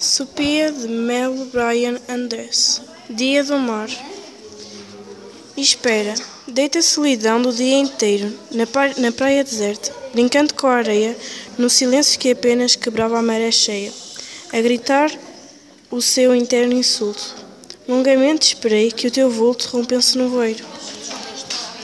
Sopia de Melo Brian Andress. Dia do mar. Espera, deita a solidão do dia inteiro, na, pra na praia deserta, brincando com a areia, no silêncio que apenas quebrava a maré cheia, a gritar o seu interno insulto. Longamente esperei que o teu vulto rompesse no voeiro.